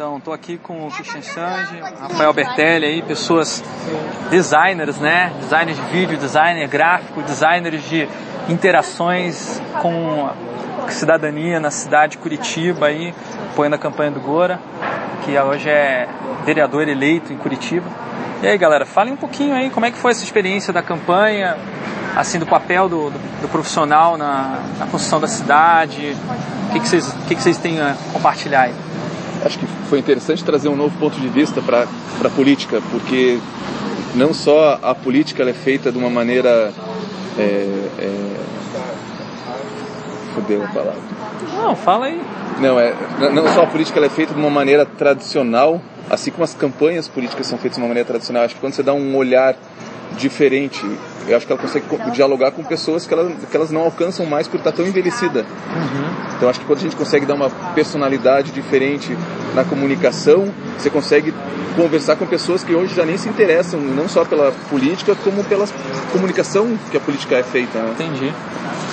Então, estou aqui com o Christian Sange, Rafael Bertelli aí, pessoas designers, né? Designers de vídeo, designer gráfico, designers de interações com a cidadania na cidade de Curitiba aí, apoiando a campanha do Gora, que hoje é vereador eleito em Curitiba. E aí, galera, falem um pouquinho aí como é que foi essa experiência da campanha, assim, do papel do, do, do profissional na, na, construção da cidade. O que, que, vocês, que, que vocês têm a compartilhar aí? Acho que foi interessante trazer um novo ponto de vista para a política, porque não só a política é feita de uma maneira. É, é... Fudeu a palavra. Não, fala aí. Não, é, não só a política é feita de uma maneira tradicional, assim como as campanhas políticas são feitas de uma maneira tradicional. Acho que quando você dá um olhar diferente eu acho que ela consegue dialogar com pessoas que, ela, que elas não alcançam mais por estar tão envelhecida. Uhum. Então acho que quando a gente consegue dar uma personalidade diferente na comunicação, você consegue conversar com pessoas que hoje já nem se interessam, não só pela política, como pela comunicação que a política é feita. Né? Entendi.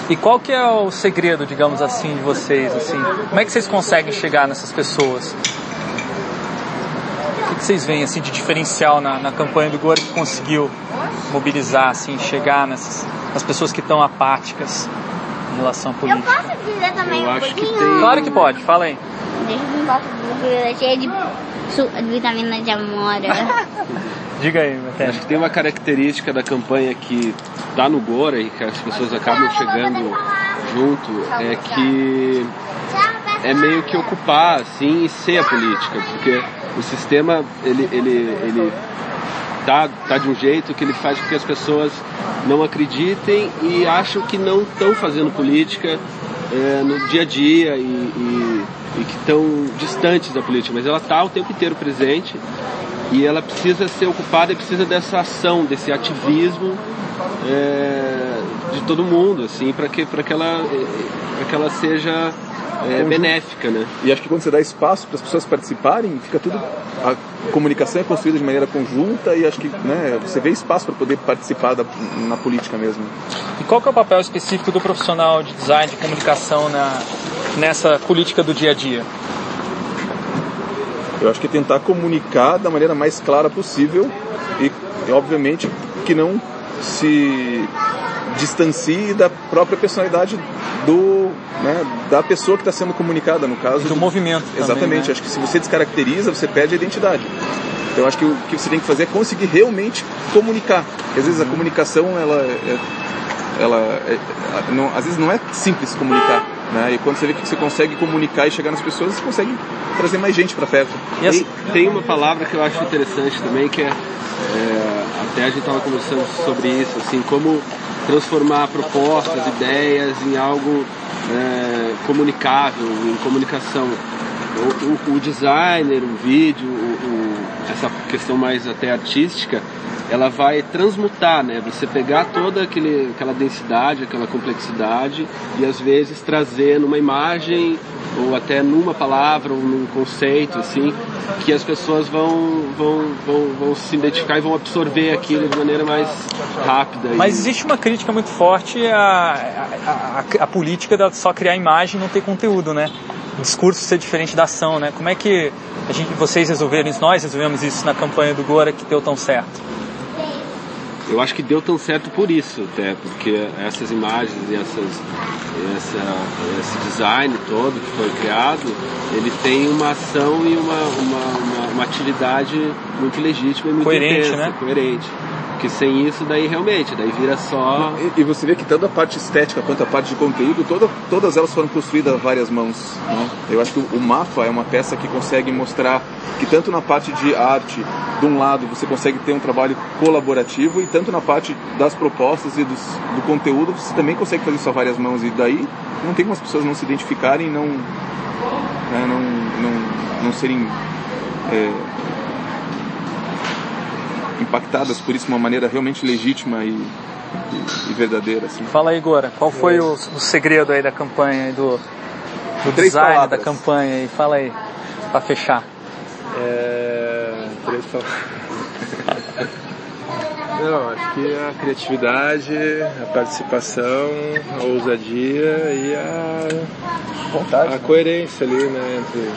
E qual que é o segredo, digamos assim, de vocês? Assim, como é que vocês conseguem chegar nessas pessoas? O que vocês veem assim de diferencial na, na campanha do Gore que conseguiu mobilizar, assim, chegar nessas, nas pessoas que estão apáticas em relação à política? Eu posso dizer também eu um acho pouquinho? Que tem... Claro que pode, fala aí. Deixa eu não posso cheia de, de vitamina de amora. Diga aí, Matheus. Acho que tem uma característica da campanha que está no Gora e que as pessoas acabam chegando junto, é que é meio que ocupar, assim, e ser a política, porque o sistema, ele, ele, ele tá, tá de um jeito que ele faz com que as pessoas não acreditem e acham que não estão fazendo política é, no dia a dia e, e, e que estão distantes da política, mas ela está o tempo inteiro presente e ela precisa ser ocupada e precisa dessa ação, desse ativismo é, de todo mundo, assim, para que, que, ela, que ela seja é, benéfica, né? E acho que quando você dá espaço para as pessoas participarem, fica tudo a comunicação é construída de maneira conjunta e acho que né, você vê espaço para poder participar da, na política mesmo. E qual que é o papel específico do profissional de design de comunicação na, nessa política do dia a dia? Eu acho que é tentar comunicar da maneira mais clara possível e, e obviamente que não se distancie da própria personalidade do, né, da pessoa que está sendo comunicada, no caso. Do, do movimento. Exatamente. Também, né? Acho que se você descaracteriza, você perde a identidade. Então acho que o que você tem que fazer é conseguir realmente comunicar. Porque às vezes a uhum. comunicação, ela, é, ela é, não, às vezes não é simples comunicar. Né? E quando você vê que você consegue comunicar e chegar nas pessoas, você consegue trazer mais gente para perto. E assim, tem uma palavra que eu acho interessante também, que é, é até a gente estava conversando sobre isso, assim, como transformar propostas, ideias em algo é, comunicável, em comunicação. O, o, o designer, o vídeo, o, essa questão mais até artística, ela vai transmutar, né? Você pegar toda aquele, aquela densidade, aquela complexidade e às vezes trazer numa imagem ou até numa palavra ou num conceito, assim, que as pessoas vão, vão, vão, vão se identificar e vão absorver aquilo de maneira mais rápida. Mas e... existe uma crítica muito forte à, à, à, à política de só criar imagem e não ter conteúdo, né? O discurso ser diferente da ação, né? Como é que a gente, vocês resolveram isso, nós resolvemos isso na campanha do Gora que deu tão certo? eu acho que deu tão certo por isso, até, porque essas imagens e essas, essa, esse design todo que foi criado, ele tem uma ação e uma, uma, uma, uma atividade muito legítima e muito coerente, intensa, né? coerente. Porque sem isso, daí realmente, daí vira só. E, e, você vê que tanto a parte estética quanto a parte de conteúdo, toda, todas elas foram construídas a várias mãos. Né? Eu acho que o, mapa é uma peça que consegue mostrar que tanto na parte de arte, de um lado, você consegue ter um trabalho colaborativo, e tanto na parte das propostas e dos, do conteúdo, você também consegue fazer isso a várias mãos. E daí não tem como as pessoas não se identificarem, não, né, não, não, não serem. É, impactadas por isso de uma maneira realmente legítima e, e, e verdadeira. Assim. Fala aí, Gora, qual foi é. o, o, segredo aí da campanha, do, do design palavras. da campanha aí? Fala aí, para fechar. É... Três palavras. Não, acho que a criatividade, a participação, a ousadia e a vontade, a coerência ali, né, entre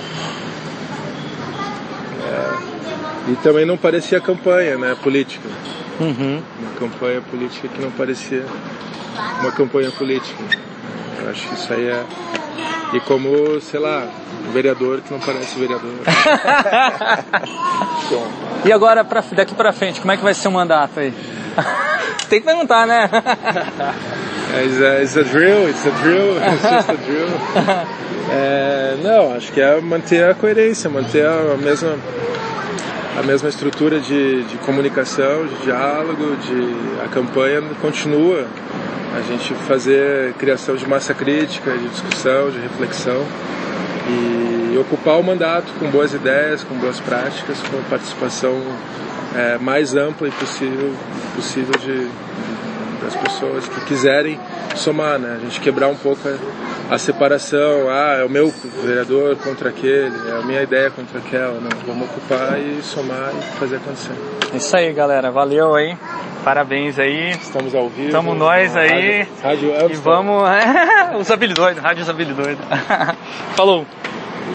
E também não parecia campanha, né, política. Uhum. Uma campanha política que não parecia uma campanha política. Eu acho que isso aí é. E como, sei lá, um vereador que não parece vereador. E agora, pra, daqui pra frente, como é que vai ser o mandato aí? Tem que perguntar, né? It's a, it's a drill, it's a drill, it's just a drill. É, não, acho que é manter a coerência, manter a mesma, a mesma estrutura de, de comunicação, de diálogo, de, a campanha continua. A gente fazer criação de massa crítica, de discussão, de reflexão e ocupar o mandato com boas ideias, com boas práticas, com participação é, mais ampla e possível, possível de, das pessoas que quiserem somar, né? A gente quebrar um pouco a, a, separação, ah, é o meu vereador contra aquele, é a minha ideia contra aquela, não, vamos ocupar e somar e fazer acontecer. Isso aí, galera, valeu aí, parabéns aí. Estamos ao vivo. Estamos nós aí. Rádio, rádio e vamos, os habilidoides, rádios habilidoides. Falou.